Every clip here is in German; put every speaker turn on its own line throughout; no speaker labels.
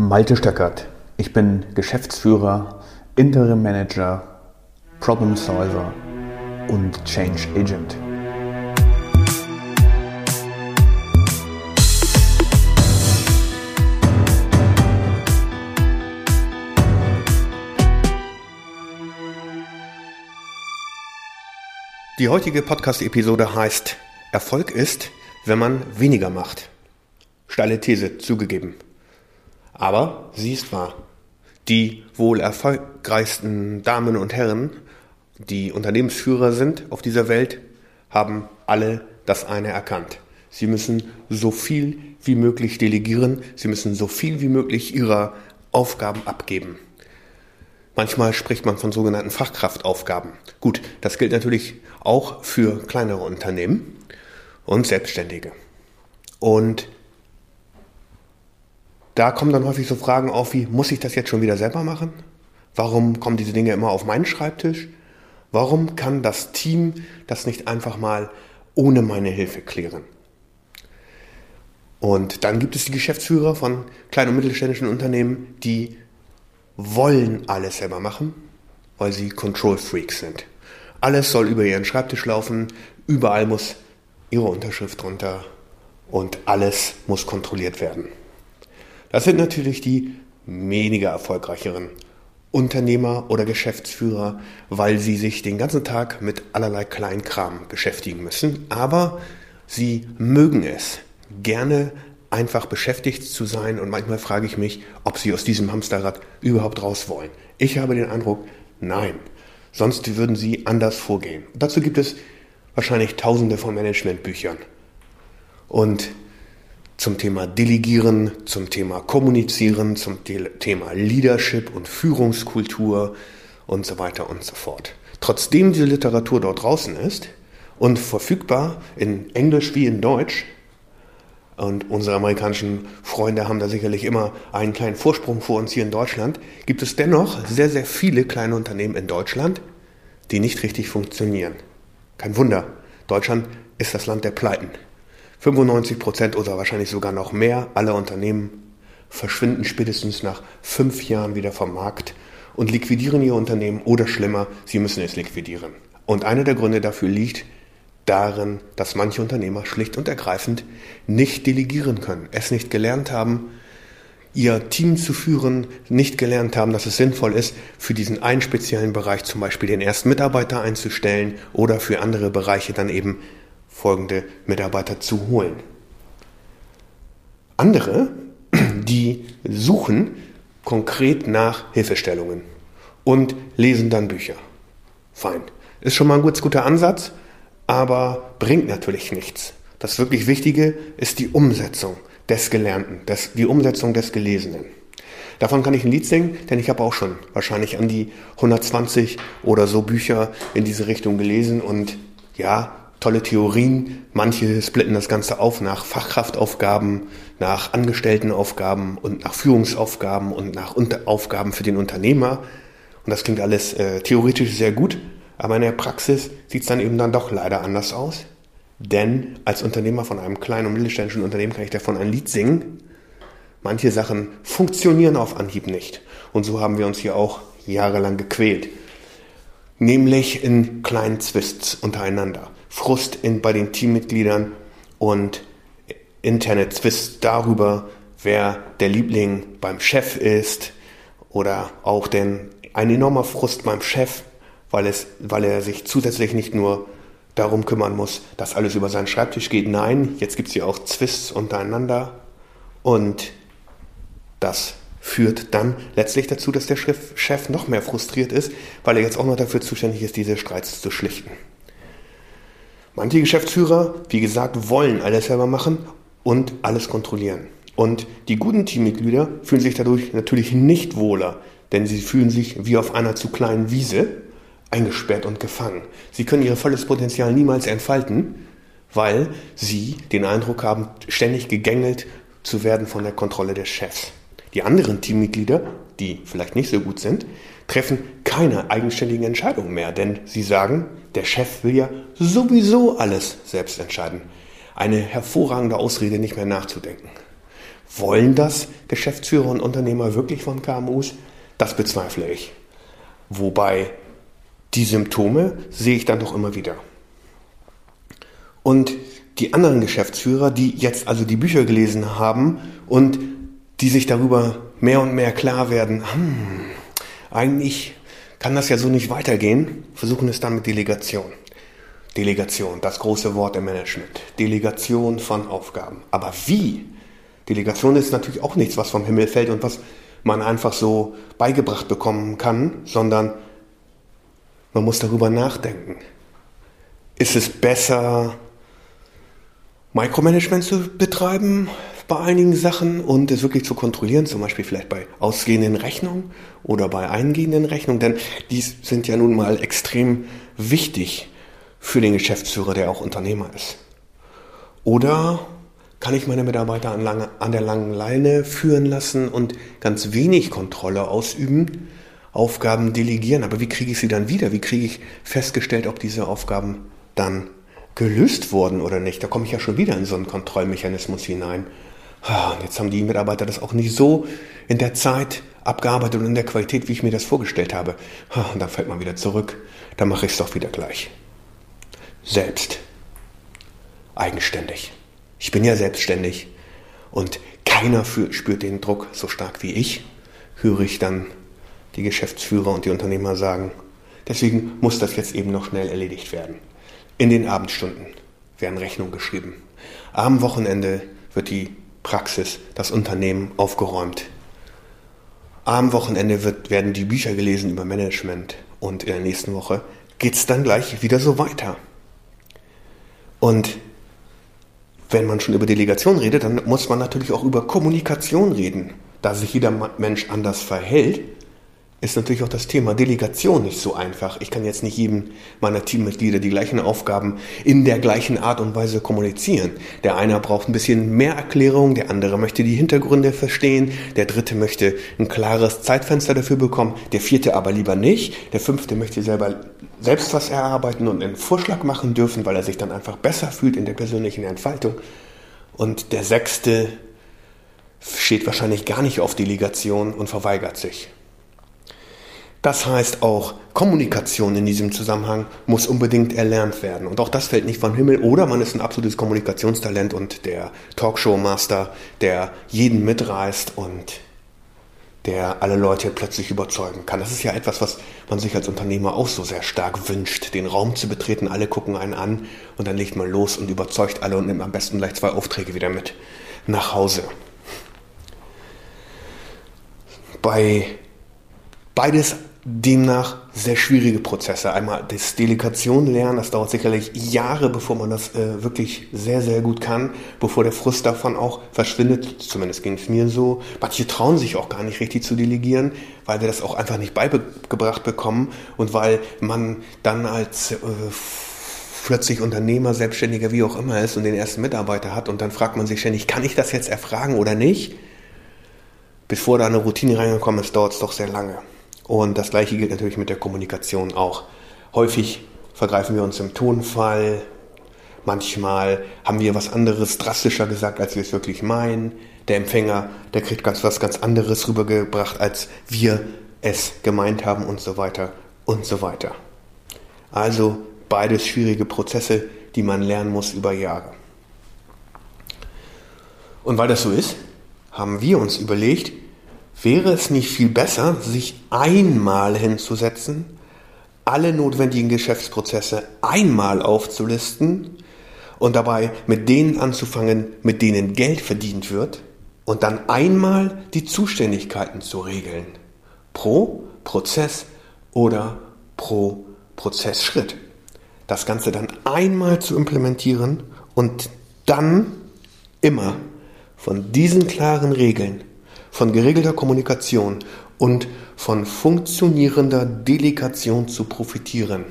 Malte Stöckert. Ich bin Geschäftsführer, Interim Manager, Problem Solver und Change Agent.
Die heutige Podcast-Episode heißt Erfolg ist, wenn man weniger macht. Steile These zugegeben. Aber sie ist wahr. Die wohl erfolgreichsten Damen und Herren, die Unternehmensführer sind auf dieser Welt, haben alle das eine erkannt. Sie müssen so viel wie möglich delegieren, sie müssen so viel wie möglich ihrer Aufgaben abgeben. Manchmal spricht man von sogenannten Fachkraftaufgaben. Gut, das gilt natürlich auch für kleinere Unternehmen und Selbstständige. Und da kommen dann häufig so Fragen auf wie, muss ich das jetzt schon wieder selber machen? Warum kommen diese Dinge immer auf meinen Schreibtisch? Warum kann das Team das nicht einfach mal ohne meine Hilfe klären? Und dann gibt es die Geschäftsführer von kleinen und mittelständischen Unternehmen, die wollen alles selber machen, weil sie Control Freaks sind. Alles soll über ihren Schreibtisch laufen, überall muss ihre Unterschrift drunter und alles muss kontrolliert werden. Das sind natürlich die weniger erfolgreicheren Unternehmer oder Geschäftsführer, weil sie sich den ganzen Tag mit allerlei Kleinkram beschäftigen müssen. Aber sie mögen es, gerne einfach beschäftigt zu sein. Und manchmal frage ich mich, ob sie aus diesem Hamsterrad überhaupt raus wollen. Ich habe den Eindruck, nein. Sonst würden sie anders vorgehen. dazu gibt es wahrscheinlich tausende von Managementbüchern. Und zum Thema Delegieren, zum Thema Kommunizieren, zum Thema Leadership und Führungskultur und so weiter und so fort. Trotzdem diese Literatur dort draußen ist und verfügbar in Englisch wie in Deutsch, und unsere amerikanischen Freunde haben da sicherlich immer einen kleinen Vorsprung vor uns hier in Deutschland, gibt es dennoch sehr, sehr viele kleine Unternehmen in Deutschland, die nicht richtig funktionieren. Kein Wunder, Deutschland ist das Land der Pleiten. 95 Prozent oder wahrscheinlich sogar noch mehr aller Unternehmen verschwinden spätestens nach fünf Jahren wieder vom Markt und liquidieren ihr Unternehmen oder schlimmer, sie müssen es liquidieren. Und einer der Gründe dafür liegt darin, dass manche Unternehmer schlicht und ergreifend nicht delegieren können, es nicht gelernt haben, ihr Team zu führen, nicht gelernt haben, dass es sinnvoll ist, für diesen einen speziellen Bereich zum Beispiel den ersten Mitarbeiter einzustellen oder für andere Bereiche dann eben folgende Mitarbeiter zu holen. Andere, die suchen konkret nach Hilfestellungen und lesen dann Bücher. Fein. Ist schon mal ein ganz guter Ansatz, aber bringt natürlich nichts. Das wirklich Wichtige ist die Umsetzung des Gelernten, des, die Umsetzung des Gelesenen. Davon kann ich ein Lied singen, denn ich habe auch schon wahrscheinlich an die 120 oder so Bücher in diese Richtung gelesen und ja, tolle Theorien. Manche splitten das Ganze auf nach Fachkraftaufgaben, nach Angestelltenaufgaben und nach Führungsaufgaben und nach Aufgaben für den Unternehmer. Und das klingt alles äh, theoretisch sehr gut, aber in der Praxis sieht es dann eben dann doch leider anders aus. Denn als Unternehmer von einem kleinen und mittelständischen Unternehmen kann ich davon ein Lied singen. Manche Sachen funktionieren auf Anhieb nicht. Und so haben wir uns hier auch jahrelang gequält. Nämlich in kleinen Zwists untereinander. Frust in, bei den Teammitgliedern und interne Twists darüber, wer der Liebling beim Chef ist oder auch denn ein enormer Frust beim Chef, weil, es, weil er sich zusätzlich nicht nur darum kümmern muss, dass alles über seinen Schreibtisch geht. Nein, jetzt gibt es ja auch Zwists untereinander und das führt dann letztlich dazu, dass der Chef noch mehr frustriert ist, weil er jetzt auch noch dafür zuständig ist, diese Streits zu schlichten. Manche Geschäftsführer, wie gesagt, wollen alles selber machen und alles kontrollieren. Und die guten Teammitglieder fühlen sich dadurch natürlich nicht wohler, denn sie fühlen sich wie auf einer zu kleinen Wiese eingesperrt und gefangen. Sie können ihr volles Potenzial niemals entfalten, weil sie den Eindruck haben, ständig gegängelt zu werden von der Kontrolle des Chefs. Die anderen Teammitglieder, die vielleicht nicht so gut sind, treffen keine eigenständigen Entscheidungen mehr, denn sie sagen, der Chef will ja sowieso alles selbst entscheiden. Eine hervorragende Ausrede, nicht mehr nachzudenken. Wollen das Geschäftsführer und Unternehmer wirklich von KMUs? Das bezweifle ich. Wobei die Symptome sehe ich dann doch immer wieder. Und die anderen Geschäftsführer, die jetzt also die Bücher gelesen haben und die sich darüber mehr und mehr klar werden, hm, eigentlich kann das ja so nicht weitergehen, versuchen es dann mit Delegation. Delegation, das große Wort im Management. Delegation von Aufgaben. Aber wie? Delegation ist natürlich auch nichts, was vom Himmel fällt und was man einfach so beigebracht bekommen kann, sondern man muss darüber nachdenken. Ist es besser, Micromanagement zu betreiben bei einigen Sachen und es wirklich zu kontrollieren, zum Beispiel vielleicht bei ausgehenden Rechnungen oder bei eingehenden Rechnungen, denn die sind ja nun mal extrem wichtig für den Geschäftsführer, der auch Unternehmer ist. Oder kann ich meine Mitarbeiter an, lange, an der langen Leine führen lassen und ganz wenig Kontrolle ausüben, Aufgaben delegieren. Aber wie kriege ich sie dann wieder? Wie kriege ich festgestellt, ob diese Aufgaben dann gelöst wurden oder nicht? Da komme ich ja schon wieder in so einen Kontrollmechanismus hinein. Und jetzt haben die Mitarbeiter das auch nicht so in der Zeit abgearbeitet und in der Qualität, wie ich mir das vorgestellt habe. Und dann fällt man wieder zurück. Dann mache ich es doch wieder gleich. Selbst. Eigenständig. Ich bin ja selbstständig und keiner spürt den Druck so stark wie ich, höre ich dann die Geschäftsführer und die Unternehmer sagen. Deswegen muss das jetzt eben noch schnell erledigt werden. In den Abendstunden werden Rechnungen geschrieben. Am Wochenende wird die Praxis, das Unternehmen aufgeräumt. Am Wochenende wird, werden die Bücher gelesen über Management und in der nächsten Woche geht es dann gleich wieder so weiter. Und wenn man schon über Delegation redet, dann muss man natürlich auch über Kommunikation reden. Da sich jeder Mensch anders verhält, ist natürlich auch das Thema Delegation nicht so einfach. Ich kann jetzt nicht jedem meiner Teammitglieder die gleichen Aufgaben in der gleichen Art und Weise kommunizieren. Der eine braucht ein bisschen mehr Erklärung, der andere möchte die Hintergründe verstehen, der dritte möchte ein klares Zeitfenster dafür bekommen, der vierte aber lieber nicht, der fünfte möchte selber selbst was erarbeiten und einen Vorschlag machen dürfen, weil er sich dann einfach besser fühlt in der persönlichen Entfaltung. Und der sechste steht wahrscheinlich gar nicht auf Delegation und verweigert sich. Das heißt auch, Kommunikation in diesem Zusammenhang muss unbedingt erlernt werden. Und auch das fällt nicht vom Himmel. Oder man ist ein absolutes Kommunikationstalent und der Talkshow-Master, der jeden mitreißt und der alle Leute plötzlich überzeugen kann. Das ist ja etwas, was man sich als Unternehmer auch so sehr stark wünscht, den Raum zu betreten. Alle gucken einen an und dann legt man los und überzeugt alle und nimmt am besten gleich zwei Aufträge wieder mit nach Hause. Bei beides demnach sehr schwierige Prozesse. Einmal das Delegation lernen, das dauert sicherlich Jahre, bevor man das äh, wirklich sehr, sehr gut kann, bevor der Frust davon auch verschwindet. Zumindest ging es mir so. Manche trauen sich auch gar nicht richtig zu delegieren, weil wir das auch einfach nicht beigebracht bekommen und weil man dann als äh, plötzlich Unternehmer, Selbstständiger, wie auch immer ist und den ersten Mitarbeiter hat und dann fragt man sich ständig, kann ich das jetzt erfragen oder nicht? Bevor da eine Routine reingekommen ist, dauert es doch sehr lange. Und das gleiche gilt natürlich mit der Kommunikation auch. Häufig vergreifen wir uns im Tonfall. Manchmal haben wir was anderes drastischer gesagt, als wir es wirklich meinen. Der Empfänger, der kriegt ganz was ganz anderes rübergebracht, als wir es gemeint haben und so weiter und so weiter. Also beides schwierige Prozesse, die man lernen muss über Jahre. Und weil das so ist, haben wir uns überlegt, Wäre es nicht viel besser, sich einmal hinzusetzen, alle notwendigen Geschäftsprozesse einmal aufzulisten und dabei mit denen anzufangen, mit denen Geld verdient wird und dann einmal die Zuständigkeiten zu regeln. Pro Prozess oder pro Prozessschritt. Das Ganze dann einmal zu implementieren und dann immer von diesen klaren Regeln von geregelter Kommunikation und von funktionierender Delegation zu profitieren.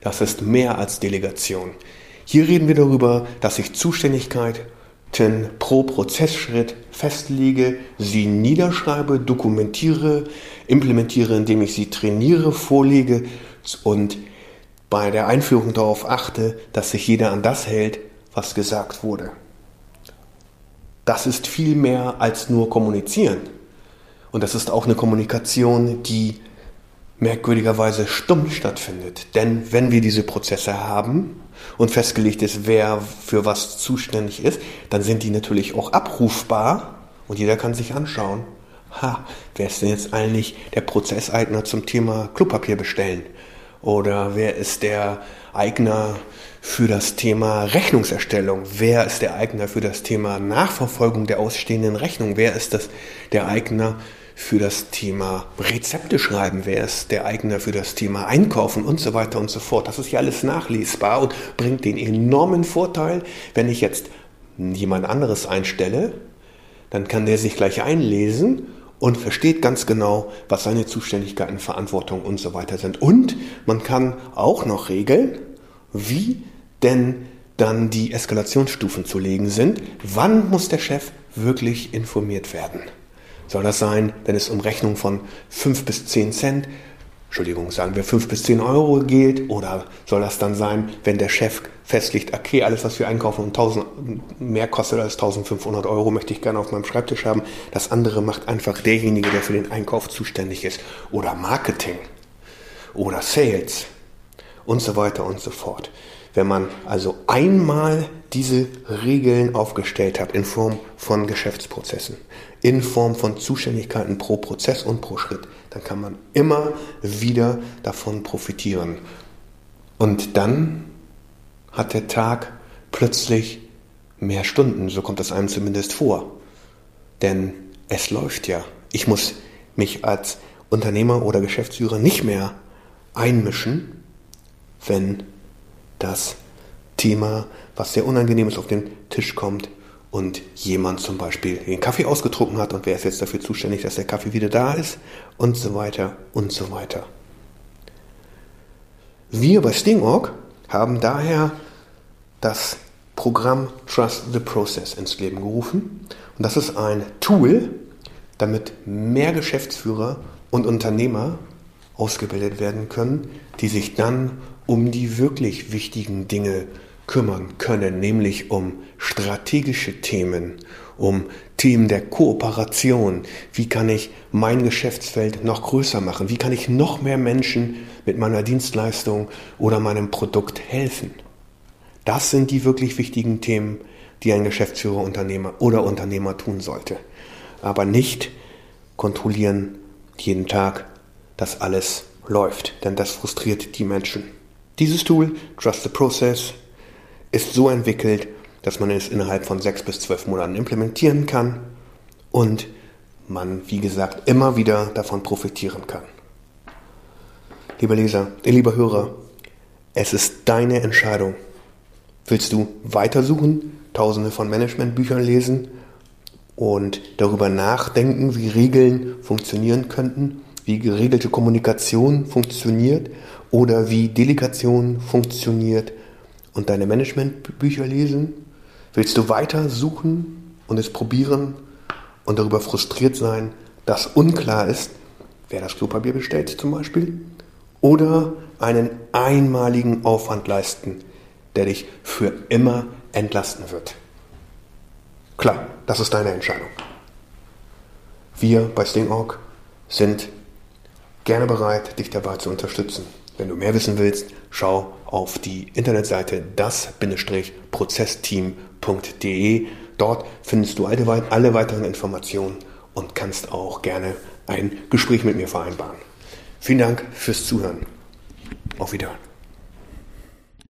Das ist mehr als Delegation. Hier reden wir darüber, dass ich Zuständigkeiten pro Prozessschritt festlege, sie niederschreibe, dokumentiere, implementiere, indem ich sie trainiere, vorlege und bei der Einführung darauf achte, dass sich jeder an das hält, was gesagt wurde. Das ist viel mehr als nur kommunizieren. Und das ist auch eine Kommunikation, die merkwürdigerweise stumm stattfindet. Denn wenn wir diese Prozesse haben und festgelegt ist, wer für was zuständig ist, dann sind die natürlich auch abrufbar und jeder kann sich anschauen, ha, wer ist denn jetzt eigentlich der Prozesseigner zum Thema Klopapier bestellen? Oder wer ist der Eigner für das Thema Rechnungserstellung? Wer ist der Eigner für das Thema Nachverfolgung der ausstehenden Rechnung? Wer ist das, der Eigner für das Thema Rezepte schreiben, wer ist der Eigner für das Thema Einkaufen und so weiter und so fort. Das ist ja alles nachlesbar und bringt den enormen Vorteil, wenn ich jetzt jemand anderes einstelle, dann kann der sich gleich einlesen und versteht ganz genau, was seine Zuständigkeiten, Verantwortung und so weiter sind. Und man kann auch noch regeln, wie denn dann die Eskalationsstufen zu legen sind. Wann muss der Chef wirklich informiert werden? Soll das sein, wenn es um Rechnung von 5 bis 10 Cent, Entschuldigung, sagen wir 5 bis 10 Euro geht? Oder soll das dann sein, wenn der Chef festlegt, okay, alles, was wir einkaufen und 1000 mehr kostet als 1500 Euro, möchte ich gerne auf meinem Schreibtisch haben. Das andere macht einfach derjenige, der für den Einkauf zuständig ist. Oder Marketing. Oder Sales. Und so weiter und so fort. Wenn man also einmal diese Regeln aufgestellt hat in Form von Geschäftsprozessen, in Form von Zuständigkeiten pro Prozess und pro Schritt, dann kann man immer wieder davon profitieren. Und dann hat der Tag plötzlich mehr Stunden, so kommt es einem zumindest vor. Denn es läuft ja. Ich muss mich als Unternehmer oder Geschäftsführer nicht mehr einmischen, wenn das Thema, was sehr unangenehm ist, auf den Tisch kommt und jemand zum Beispiel den Kaffee ausgetrunken hat und wer ist jetzt dafür zuständig, dass der Kaffee wieder da ist und so weiter und so weiter. Wir bei Stingorg haben daher das Programm Trust the Process ins Leben gerufen und das ist ein Tool, damit mehr Geschäftsführer und Unternehmer ausgebildet werden können, die sich dann um die wirklich wichtigen Dinge kümmern können, nämlich um strategische Themen, um Themen der Kooperation. Wie kann ich mein Geschäftsfeld noch größer machen? Wie kann ich noch mehr Menschen mit meiner Dienstleistung oder meinem Produkt helfen? Das sind die wirklich wichtigen Themen, die ein Geschäftsführer, Unternehmer oder Unternehmer tun sollte. Aber nicht kontrollieren jeden Tag, dass alles läuft, denn das frustriert die Menschen. Dieses Tool, Trust the Process, ist so entwickelt, dass man es innerhalb von sechs bis zwölf Monaten implementieren kann und man, wie gesagt, immer wieder davon profitieren kann. Lieber Leser, äh, lieber Hörer, es ist deine Entscheidung. Willst du weitersuchen, tausende von Managementbüchern lesen und darüber nachdenken, wie Regeln funktionieren könnten, wie geregelte Kommunikation funktioniert oder wie Delegation funktioniert und deine Managementbücher lesen? Willst du weiter suchen und es probieren und darüber frustriert sein, dass unklar ist, wer das Klopapier bestellt zum Beispiel? Oder einen einmaligen Aufwand leisten, der dich für immer entlasten wird? Klar, das ist deine Entscheidung. Wir bei Sting.org sind gerne bereit, dich dabei zu unterstützen. Wenn du mehr wissen willst, schau auf die Internetseite das-prozessteam.de. Dort findest du alle, alle weiteren Informationen und kannst auch gerne ein Gespräch mit mir vereinbaren. Vielen Dank fürs Zuhören. Auf Wiedersehen.